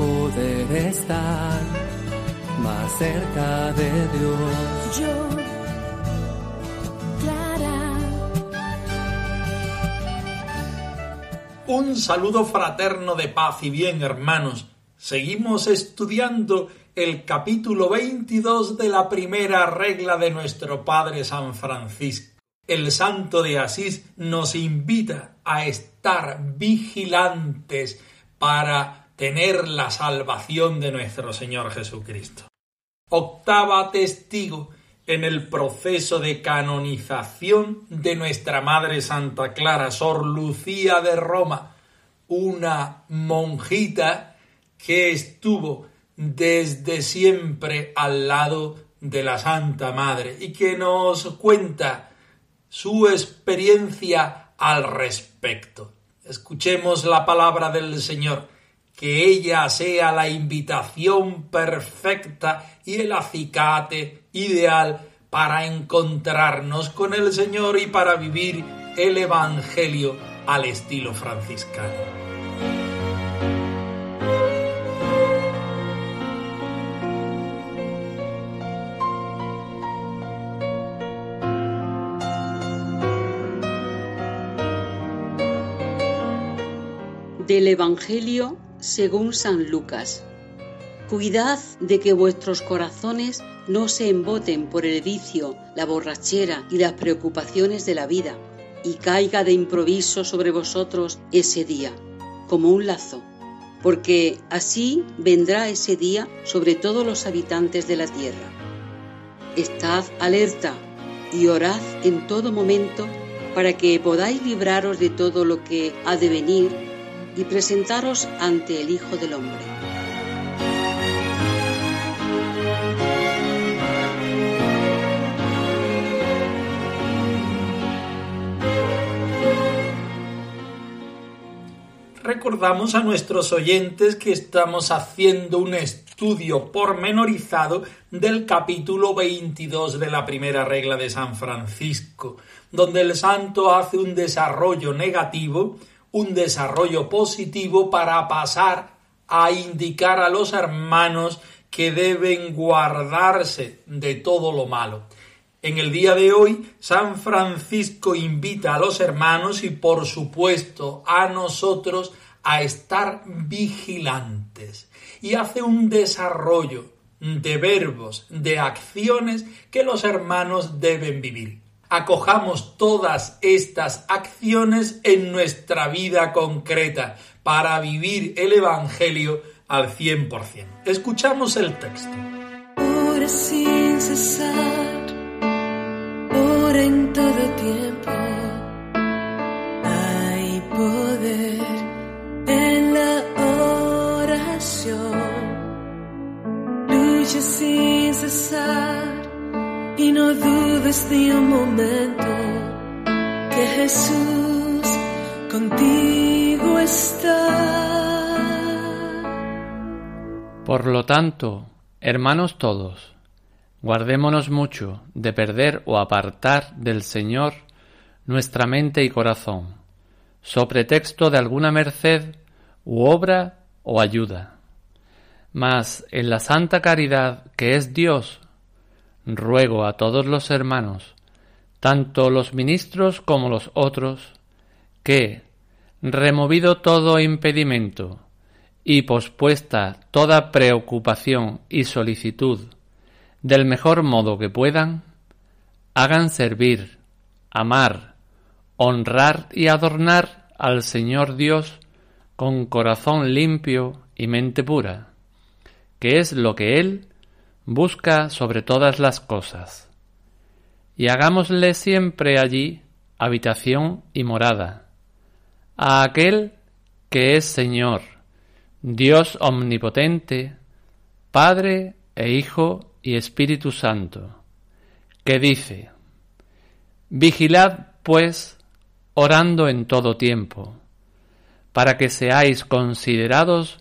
Poder estar más cerca de Dios. Yo, Clara, Un saludo fraterno de paz y bien, hermanos. Seguimos estudiando el capítulo 22 de la primera regla de nuestro Padre San Francisco. El santo de Asís nos invita a estar vigilantes para tener la salvación de nuestro Señor Jesucristo. Octava testigo en el proceso de canonización de nuestra Madre Santa Clara, Sor Lucía de Roma, una monjita que estuvo desde siempre al lado de la Santa Madre y que nos cuenta su experiencia al respecto. Escuchemos la palabra del Señor, que ella sea la invitación perfecta y el acicate ideal para encontrarnos con el Señor y para vivir el Evangelio al estilo franciscano. Del Evangelio según San Lucas. Cuidad de que vuestros corazones no se emboten por el vicio, la borrachera y las preocupaciones de la vida, y caiga de improviso sobre vosotros ese día, como un lazo, porque así vendrá ese día sobre todos los habitantes de la tierra. Estad alerta y orad en todo momento para que podáis libraros de todo lo que ha de venir y presentaros ante el Hijo del Hombre. Recordamos a nuestros oyentes que estamos haciendo un estudio pormenorizado del capítulo 22 de la primera regla de San Francisco, donde el santo hace un desarrollo negativo un desarrollo positivo para pasar a indicar a los hermanos que deben guardarse de todo lo malo. En el día de hoy, San Francisco invita a los hermanos y por supuesto a nosotros a estar vigilantes y hace un desarrollo de verbos, de acciones que los hermanos deben vivir acojamos todas estas acciones en nuestra vida concreta para vivir el Evangelio al 100%. Escuchamos el texto. ora sin cesar, ora en todo tiempo. Hay poder en la oración. Lucha sin cesar y no dudes ni un momento que Jesús contigo está. Por lo tanto, hermanos todos, guardémonos mucho de perder o apartar del Señor nuestra mente y corazón, so pretexto de alguna merced u obra o ayuda. Mas en la santa caridad que es Dios, ruego a todos los hermanos, tanto los ministros como los otros, que, removido todo impedimento y pospuesta toda preocupación y solicitud del mejor modo que puedan, hagan servir, amar, honrar y adornar al Señor Dios con corazón limpio y mente pura, que es lo que Él busca sobre todas las cosas. Y hagámosle siempre allí habitación y morada, a aquel que es Señor, Dios omnipotente, Padre e Hijo y Espíritu Santo, que dice, Vigilad, pues, orando en todo tiempo, para que seáis considerados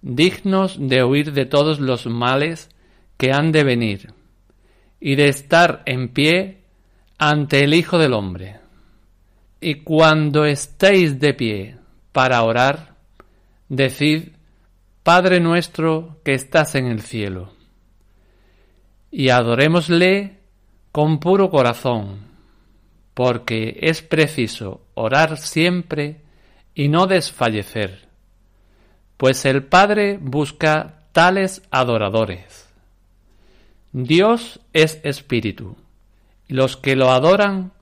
dignos de huir de todos los males que han de venir, y de estar en pie ante el Hijo del Hombre. Y cuando estéis de pie para orar, decid, Padre nuestro que estás en el cielo, y adorémosle con puro corazón, porque es preciso orar siempre y no desfallecer, pues el Padre busca tales adoradores. Dios es espíritu, los que lo adoran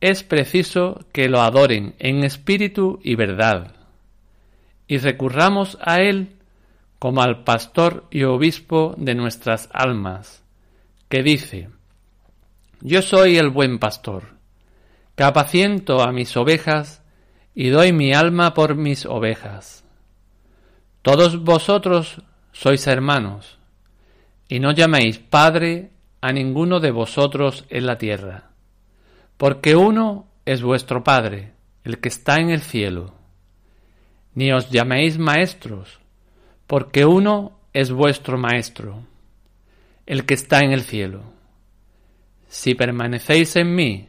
es preciso que lo adoren en espíritu y verdad, y recurramos a Él como al pastor y obispo de nuestras almas, que dice, Yo soy el buen pastor, que apaciento a mis ovejas y doy mi alma por mis ovejas. Todos vosotros sois hermanos, y no llaméis Padre a ninguno de vosotros en la tierra porque uno es vuestro Padre, el que está en el cielo. Ni os llaméis maestros, porque uno es vuestro Maestro, el que está en el cielo. Si permanecéis en mí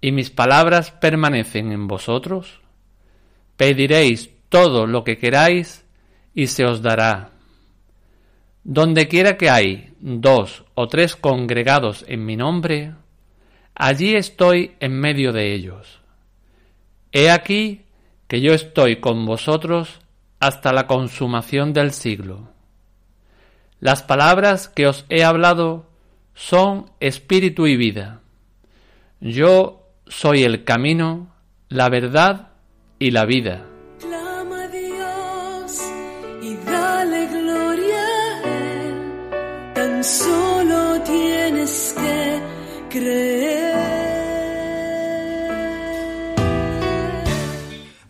y mis palabras permanecen en vosotros, pediréis todo lo que queráis y se os dará. Donde quiera que hay dos o tres congregados en mi nombre, allí estoy en medio de ellos. He aquí que yo estoy con vosotros hasta la consumación del siglo. Las palabras que os he hablado son espíritu y vida. Yo soy el camino, la verdad y la vida.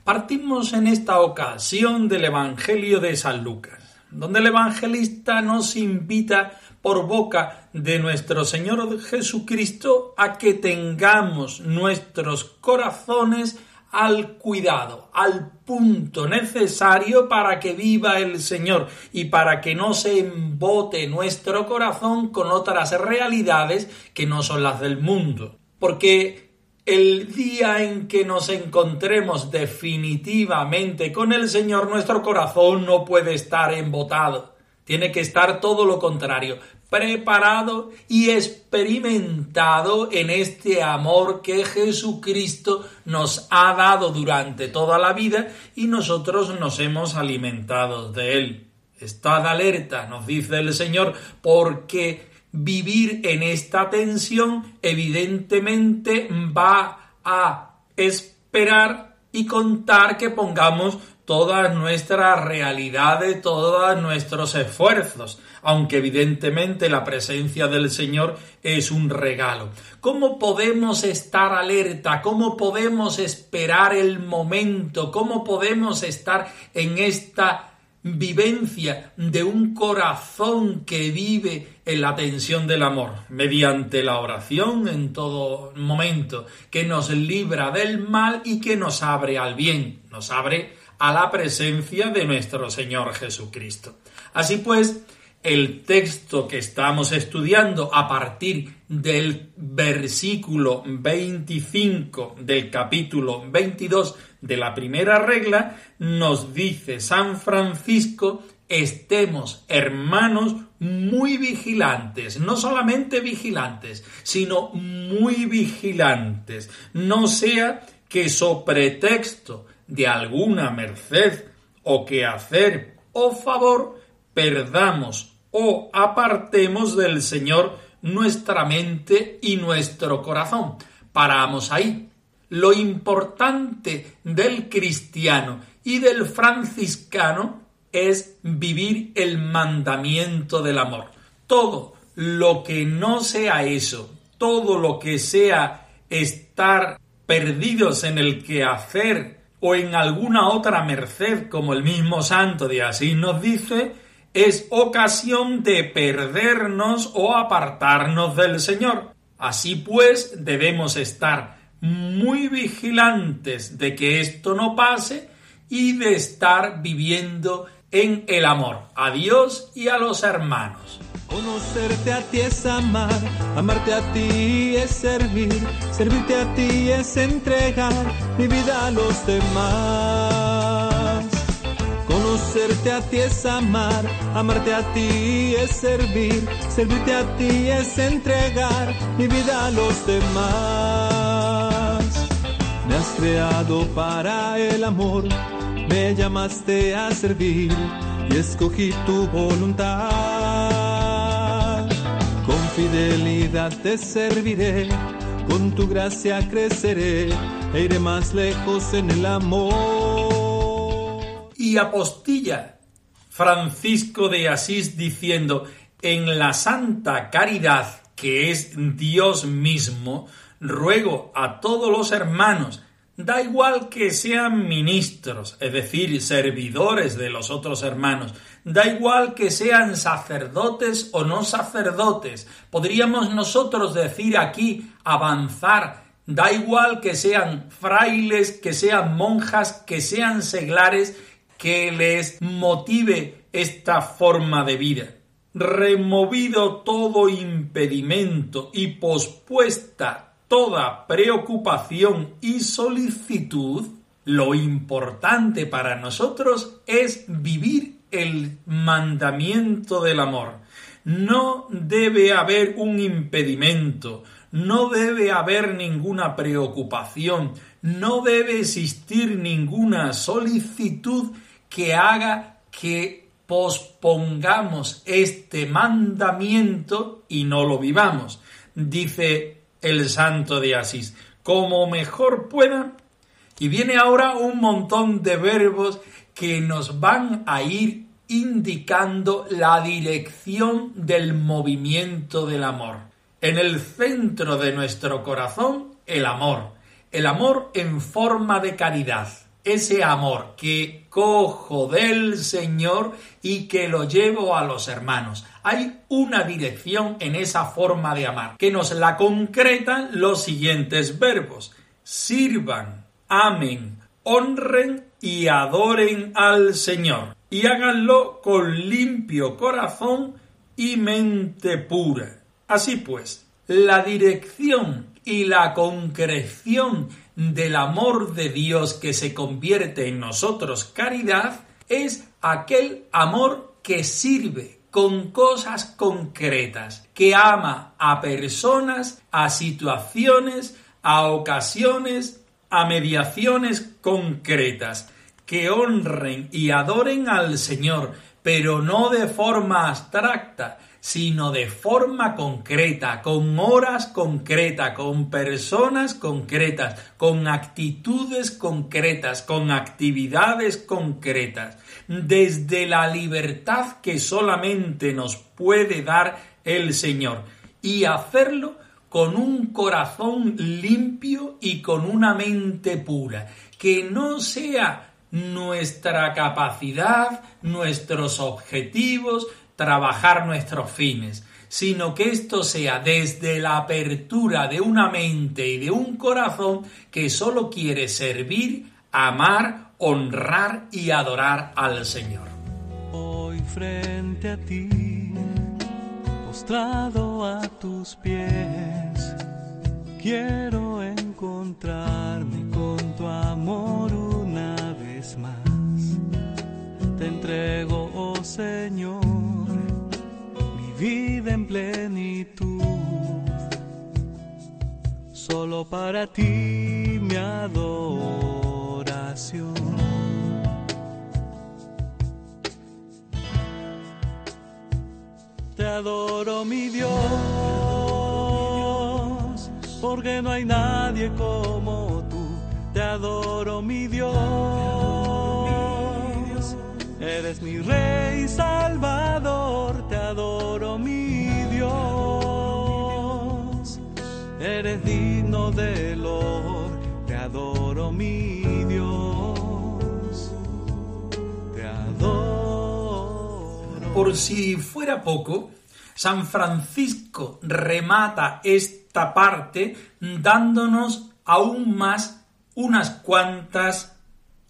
Partimos en esta ocasión del Evangelio de San Lucas, donde el evangelista nos invita por boca de nuestro Señor Jesucristo a que tengamos nuestros corazones al cuidado, al punto necesario para que viva el Señor y para que no se embote nuestro corazón con otras realidades que no son las del mundo. Porque el día en que nos encontremos definitivamente con el Señor, nuestro corazón no puede estar embotado. Tiene que estar todo lo contrario, preparado y experimentado en este amor que Jesucristo nos ha dado durante toda la vida y nosotros nos hemos alimentado de él. Estad alerta, nos dice el Señor, porque vivir en esta tensión evidentemente va a esperar y contar que pongamos todas nuestras realidades, todos nuestros esfuerzos, aunque evidentemente la presencia del Señor es un regalo. ¿Cómo podemos estar alerta? ¿Cómo podemos esperar el momento? ¿Cómo podemos estar en esta vivencia de un corazón que vive en la tensión del amor, mediante la oración en todo momento, que nos libra del mal y que nos abre al bien, nos abre a la presencia de nuestro Señor Jesucristo. Así pues, el texto que estamos estudiando a partir del versículo 25 del capítulo 22 de la primera regla nos dice San Francisco estemos hermanos muy vigilantes, no solamente vigilantes, sino muy vigilantes, no sea que so pretexto de alguna merced o que hacer o favor perdamos o apartemos del Señor nuestra mente y nuestro corazón. Paramos ahí. Lo importante del cristiano y del franciscano es vivir el mandamiento del amor. Todo lo que no sea eso, todo lo que sea estar perdidos en el quehacer o en alguna otra merced, como el mismo santo de Asís nos dice, es ocasión de perdernos o apartarnos del Señor. Así pues, debemos estar muy vigilantes de que esto no pase y de estar viviendo en el amor a Dios y a los hermanos. Conocerte a ti es amar, amarte a ti es servir, servirte a ti es entregar mi vida a los demás. Conocerte a ti es amar, amarte a ti es servir, servirte a ti es entregar mi vida a los demás. Me has creado para el amor, me llamaste a servir y escogí tu voluntad. Fidelidad te serviré, con tu gracia creceré e iré más lejos en el amor. Y apostilla Francisco de Asís diciendo, en la santa caridad que es Dios mismo, ruego a todos los hermanos, da igual que sean ministros, es decir, servidores de los otros hermanos, da igual que sean sacerdotes o no sacerdotes, podríamos nosotros decir aquí avanzar, da igual que sean frailes, que sean monjas, que sean seglares, que les motive esta forma de vida. Removido todo impedimento y pospuesta toda preocupación y solicitud, lo importante para nosotros es vivir el mandamiento del amor. No debe haber un impedimento, no debe haber ninguna preocupación, no debe existir ninguna solicitud que haga que pospongamos este mandamiento y no lo vivamos. Dice el santo de Asís, como mejor pueda. Y viene ahora un montón de verbos que nos van a ir indicando la dirección del movimiento del amor. En el centro de nuestro corazón, el amor. El amor en forma de caridad ese amor que cojo del Señor y que lo llevo a los hermanos. Hay una dirección en esa forma de amar que nos la concretan los siguientes verbos. Sirvan, amen, honren y adoren al Señor. Y háganlo con limpio corazón y mente pura. Así pues, la dirección y la concreción del amor de Dios que se convierte en nosotros caridad es aquel amor que sirve con cosas concretas, que ama a personas, a situaciones, a ocasiones, a mediaciones concretas, que honren y adoren al Señor, pero no de forma abstracta, sino de forma concreta, con horas concretas, con personas concretas, con actitudes concretas, con actividades concretas, desde la libertad que solamente nos puede dar el Señor y hacerlo con un corazón limpio y con una mente pura, que no sea nuestra capacidad, nuestros objetivos, trabajar nuestros fines, sino que esto sea desde la apertura de una mente y de un corazón que solo quiere servir, amar, honrar y adorar al Señor. Hoy frente a ti, postrado a tus pies, quiero encontrarme con tu amor una vez más. Te entrego, oh Señor vida en plenitud. Solo para ti mi adoración. Te adoro mi Dios, porque no hay nadie como tú. Te adoro mi Dios, eres mi Rey Salvador adoro mi Dios. Eres digno de honor, te adoro mi por si fuera poco, San Francisco remata esta parte dándonos aún más unas cuantas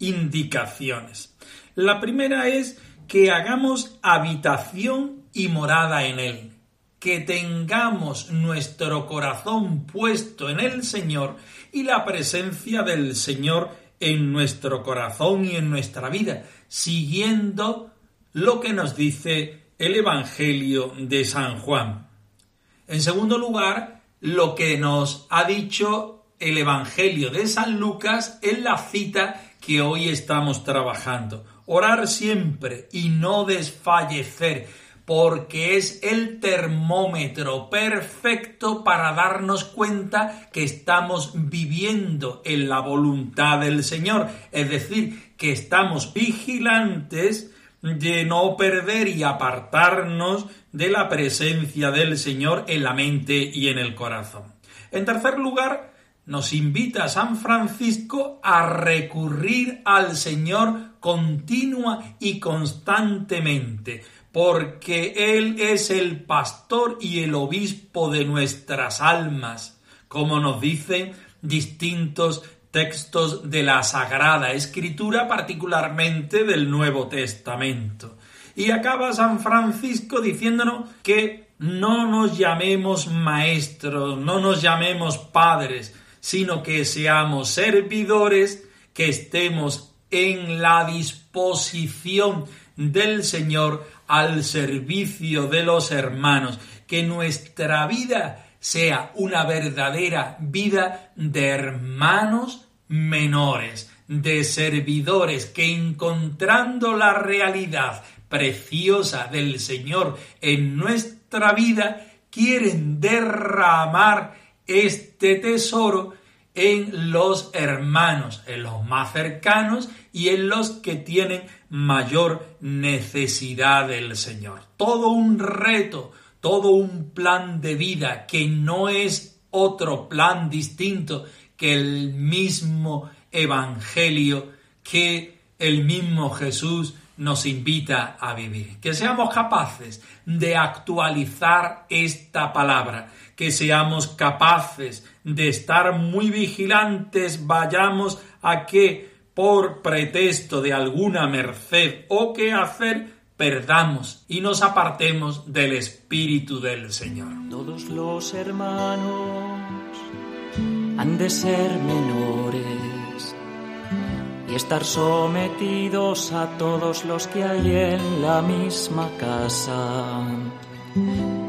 indicaciones. La primera es que hagamos habitación y morada en él, que tengamos nuestro corazón puesto en el Señor y la presencia del Señor en nuestro corazón y en nuestra vida, siguiendo lo que nos dice el Evangelio de San Juan. En segundo lugar, lo que nos ha dicho el Evangelio de San Lucas en la cita que hoy estamos trabajando. Orar siempre y no desfallecer, porque es el termómetro perfecto para darnos cuenta que estamos viviendo en la voluntad del Señor, es decir, que estamos vigilantes de no perder y apartarnos de la presencia del Señor en la mente y en el corazón. En tercer lugar, nos invita San Francisco a recurrir al Señor continua y constantemente, porque Él es el pastor y el obispo de nuestras almas, como nos dicen distintos textos de la Sagrada Escritura, particularmente del Nuevo Testamento. Y acaba San Francisco diciéndonos que no nos llamemos maestros, no nos llamemos padres, sino que seamos servidores, que estemos en la disposición del Señor al servicio de los hermanos, que nuestra vida sea una verdadera vida de hermanos menores, de servidores que encontrando la realidad preciosa del Señor en nuestra vida, quieren derramar este tesoro en los hermanos, en los más cercanos y en los que tienen mayor necesidad del Señor. Todo un reto, todo un plan de vida que no es otro plan distinto que el mismo Evangelio que el mismo Jesús nos invita a vivir. Que seamos capaces de actualizar esta palabra, que seamos capaces de estar muy vigilantes, vayamos a que por pretexto de alguna merced o que hacer, perdamos y nos apartemos del Espíritu del Señor. Todos los hermanos han de ser menores y estar sometidos a todos los que hay en la misma casa.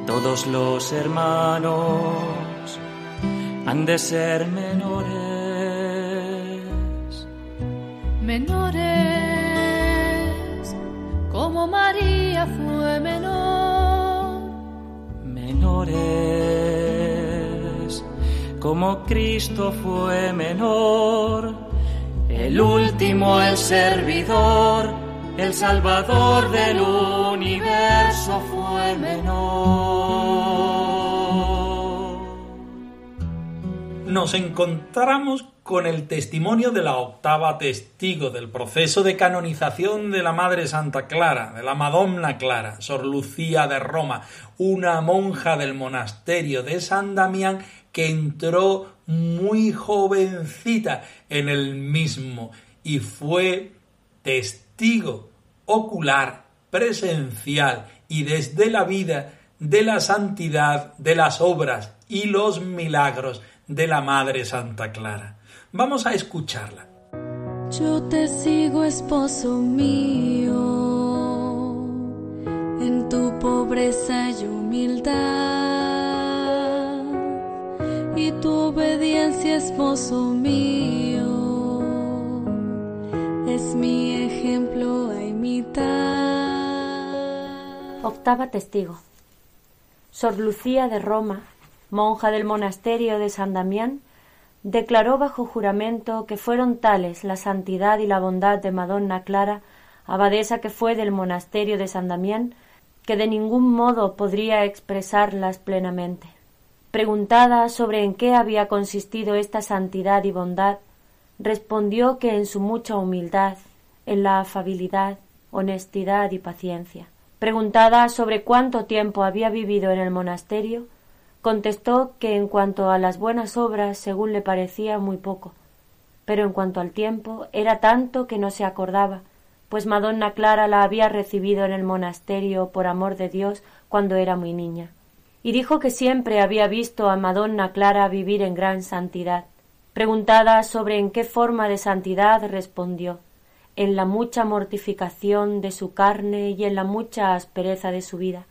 Todos los hermanos han de ser menores. Menores como María fue menor. Menores, como Cristo fue menor. El último, el servidor, el salvador del universo fue menor. Nos encontramos con el testimonio de la octava testigo del proceso de canonización de la Madre Santa Clara, de la Madonna Clara, Sor Lucía de Roma, una monja del monasterio de San Damián que entró muy jovencita en el mismo y fue testigo ocular, presencial y desde la vida de la santidad de las obras y los milagros de la Madre Santa Clara. Vamos a escucharla. Yo te sigo, esposo mío, en tu pobreza y humildad, y tu obediencia, esposo mío, es mi ejemplo a imitar. Octava testigo. Sor Lucía de Roma, monja del monasterio de San Damián, declaró bajo juramento que fueron tales la santidad y la bondad de Madonna Clara, abadesa que fue del monasterio de San Damián, que de ningún modo podría expresarlas plenamente. Preguntada sobre en qué había consistido esta santidad y bondad, respondió que en su mucha humildad, en la afabilidad, honestidad y paciencia. Preguntada sobre cuánto tiempo había vivido en el monasterio, contestó que en cuanto a las buenas obras, según le parecía, muy poco, pero en cuanto al tiempo, era tanto que no se acordaba, pues Madonna Clara la había recibido en el monasterio por amor de Dios cuando era muy niña. Y dijo que siempre había visto a Madonna Clara vivir en gran santidad. Preguntada sobre en qué forma de santidad, respondió en la mucha mortificación de su carne y en la mucha aspereza de su vida,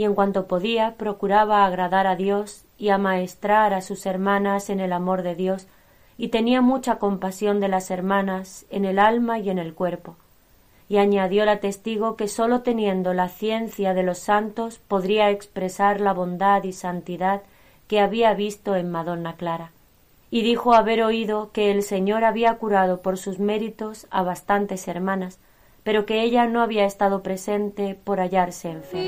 y en cuanto podía procuraba agradar a Dios y amaestrar a sus hermanas en el amor de Dios, y tenía mucha compasión de las hermanas en el alma y en el cuerpo. Y añadió la testigo que sólo teniendo la ciencia de los santos podría expresar la bondad y santidad que había visto en Madonna Clara y dijo haber oído que el Señor había curado por sus méritos a bastantes hermanas, pero que ella no había estado presente por hallarse enferma.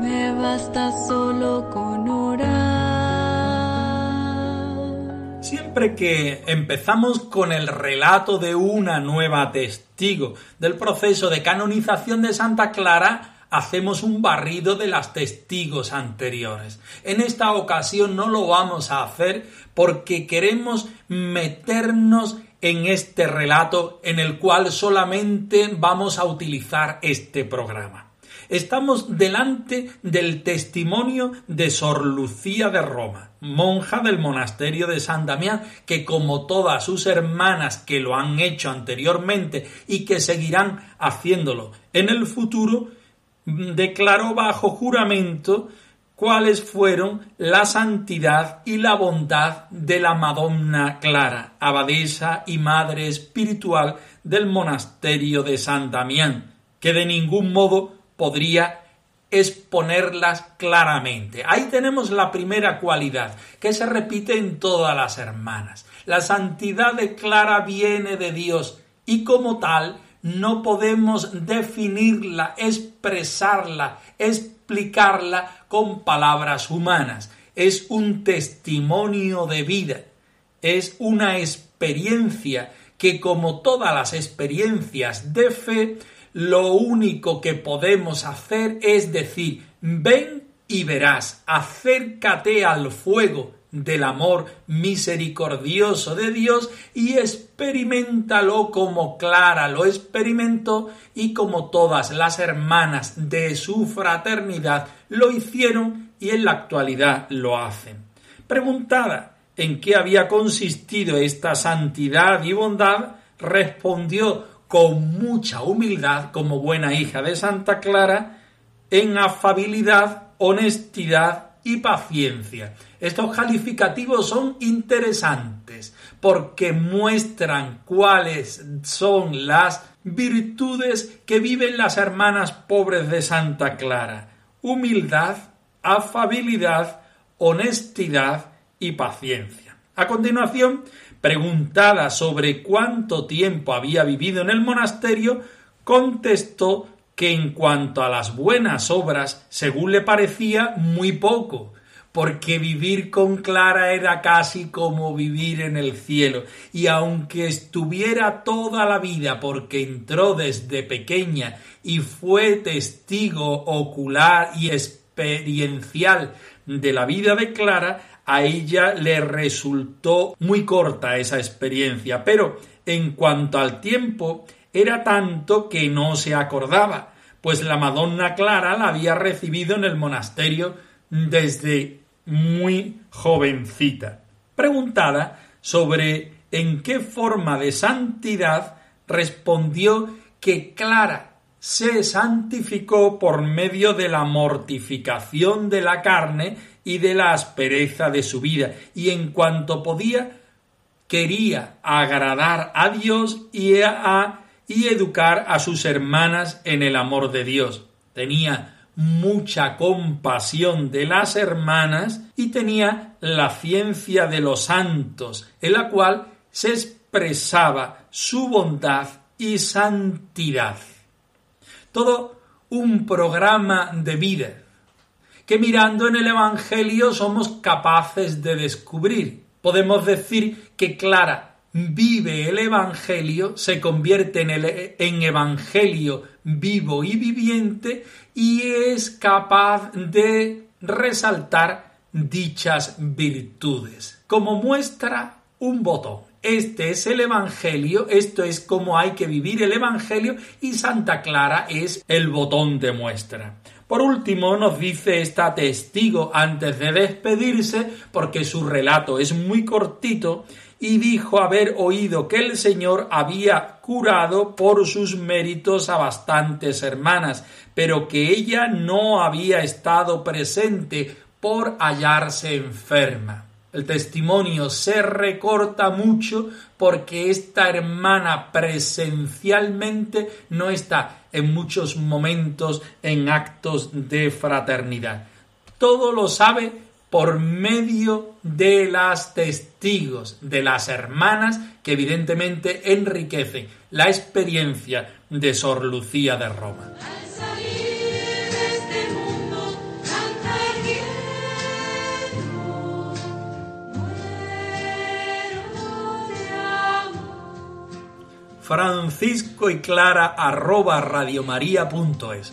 Me basta solo con orar. Siempre que empezamos con el relato de una nueva testigo del proceso de canonización de Santa Clara, hacemos un barrido de las testigos anteriores. En esta ocasión no lo vamos a hacer porque queremos meternos en este relato en el cual solamente vamos a utilizar este programa. Estamos delante del testimonio de Sor Lucía de Roma, monja del monasterio de San Damián, que como todas sus hermanas que lo han hecho anteriormente y que seguirán haciéndolo en el futuro, declaró bajo juramento cuáles fueron la santidad y la bondad de la Madonna Clara, abadesa y madre espiritual del monasterio de San Damián, que de ningún modo podría exponerlas claramente. Ahí tenemos la primera cualidad, que se repite en todas las hermanas. La santidad de Clara viene de Dios y como tal no podemos definirla, expresarla, explicarla con palabras humanas. Es un testimonio de vida, es una experiencia que como todas las experiencias de fe lo único que podemos hacer es decir, ven y verás, acércate al fuego del amor misericordioso de Dios y experimentalo como Clara lo experimentó y como todas las hermanas de su fraternidad lo hicieron y en la actualidad lo hacen. Preguntada en qué había consistido esta santidad y bondad, respondió con mucha humildad, como buena hija de Santa Clara, en afabilidad, honestidad y paciencia. Estos calificativos son interesantes porque muestran cuáles son las virtudes que viven las hermanas pobres de Santa Clara. Humildad, afabilidad, honestidad y paciencia. A continuación, Preguntada sobre cuánto tiempo había vivido en el monasterio, contestó que en cuanto a las buenas obras, según le parecía, muy poco, porque vivir con Clara era casi como vivir en el cielo, y aunque estuviera toda la vida porque entró desde pequeña y fue testigo ocular y experiencial de la vida de Clara, a ella le resultó muy corta esa experiencia, pero en cuanto al tiempo, era tanto que no se acordaba, pues la Madonna Clara la había recibido en el monasterio desde muy jovencita. Preguntada sobre en qué forma de santidad, respondió que Clara se santificó por medio de la mortificación de la carne y de la aspereza de su vida, y en cuanto podía, quería agradar a Dios y, a, y educar a sus hermanas en el amor de Dios. Tenía mucha compasión de las hermanas y tenía la ciencia de los santos, en la cual se expresaba su bondad y santidad. Todo un programa de vida que mirando en el Evangelio somos capaces de descubrir. Podemos decir que Clara vive el Evangelio, se convierte en, el, en Evangelio vivo y viviente y es capaz de resaltar dichas virtudes. Como muestra un botón. Este es el Evangelio, esto es cómo hay que vivir el Evangelio y Santa Clara es el botón de muestra. Por último, nos dice esta testigo antes de despedirse, porque su relato es muy cortito, y dijo haber oído que el Señor había curado por sus méritos a bastantes hermanas, pero que ella no había estado presente por hallarse enferma. El testimonio se recorta mucho porque esta hermana presencialmente no está en muchos momentos en actos de fraternidad. Todo lo sabe por medio de las testigos, de las hermanas que evidentemente enriquecen la experiencia de Sor Lucía de Roma. francisco y clara arroba radiomaria.es.